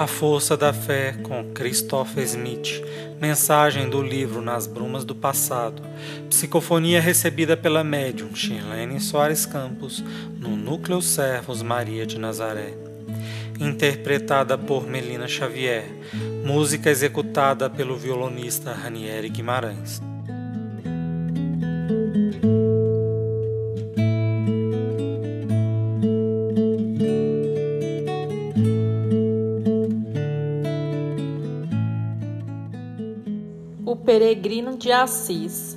A Força da Fé com Christopher Smith. Mensagem do livro Nas Brumas do Passado. Psicofonia recebida pela médium Shirlene Soares Campos no Núcleo Servos Maria de Nazaré. Interpretada por Melina Xavier. Música executada pelo violonista Ranieri Guimarães. O Peregrino de Assis.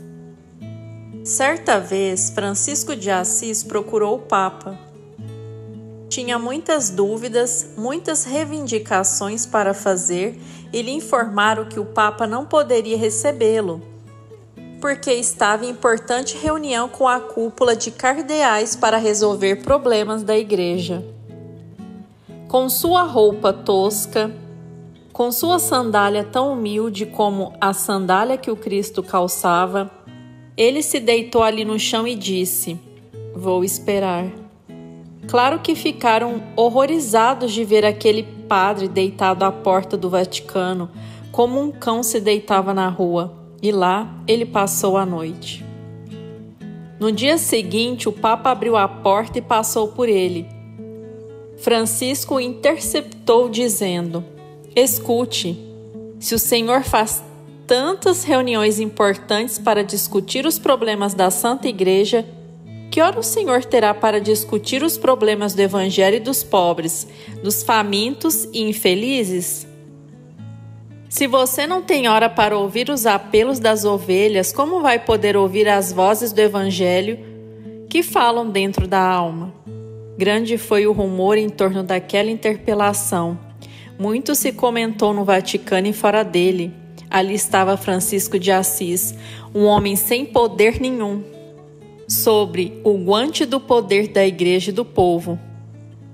Certa vez, Francisco de Assis procurou o Papa. Tinha muitas dúvidas, muitas reivindicações para fazer e lhe informaram que o Papa não poderia recebê-lo, porque estava em importante reunião com a cúpula de cardeais para resolver problemas da Igreja. Com sua roupa tosca, com sua sandália tão humilde como a sandália que o Cristo calçava, ele se deitou ali no chão e disse: Vou esperar. Claro que ficaram horrorizados de ver aquele padre deitado à porta do Vaticano, como um cão se deitava na rua, e lá ele passou a noite. No dia seguinte, o Papa abriu a porta e passou por ele. Francisco interceptou, dizendo: Escute, se o Senhor faz tantas reuniões importantes para discutir os problemas da Santa Igreja, que hora o Senhor terá para discutir os problemas do Evangelho dos pobres, dos famintos e infelizes? Se você não tem hora para ouvir os apelos das ovelhas, como vai poder ouvir as vozes do Evangelho que falam dentro da alma? Grande foi o rumor em torno daquela interpelação. Muito se comentou no Vaticano e fora dele. Ali estava Francisco de Assis, um homem sem poder nenhum, sobre o guante do poder da igreja e do povo.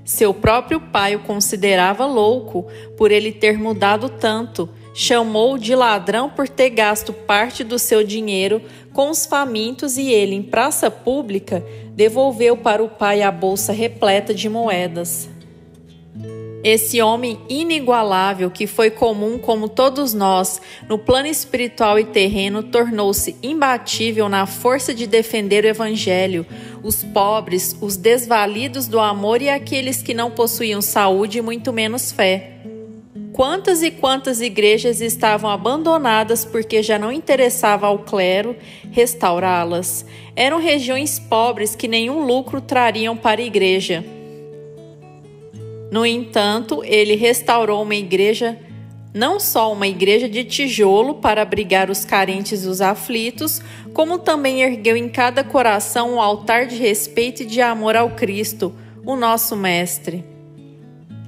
Seu próprio pai o considerava louco por ele ter mudado tanto, chamou-o de ladrão por ter gasto parte do seu dinheiro com os famintos e ele, em praça pública, devolveu para o pai a bolsa repleta de moedas. Esse homem inigualável que foi comum como todos nós no plano espiritual e terreno tornou-se imbatível na força de defender o evangelho, os pobres, os desvalidos do amor e aqueles que não possuíam saúde e muito menos fé. Quantas e quantas igrejas estavam abandonadas porque já não interessava ao clero restaurá-las? Eram regiões pobres que nenhum lucro trariam para a igreja. No entanto, ele restaurou uma igreja, não só uma igreja de tijolo para abrigar os carentes e os aflitos, como também ergueu em cada coração um altar de respeito e de amor ao Cristo, o nosso Mestre.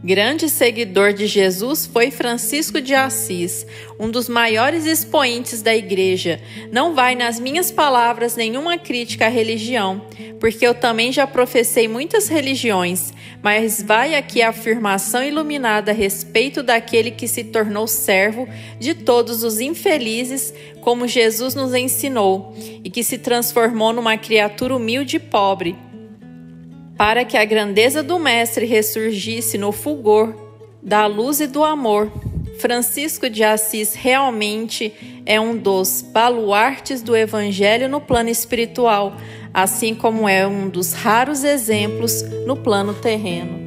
Grande seguidor de Jesus foi Francisco de Assis, um dos maiores expoentes da igreja. Não vai nas minhas palavras nenhuma crítica à religião, porque eu também já professei muitas religiões, mas vai aqui a afirmação iluminada a respeito daquele que se tornou servo de todos os infelizes, como Jesus nos ensinou, e que se transformou numa criatura humilde e pobre para que a grandeza do Mestre ressurgisse no fulgor da luz e do amor. Francisco de Assis realmente é um dos baluartes do Evangelho no plano espiritual, assim como é um dos raros exemplos no plano terreno.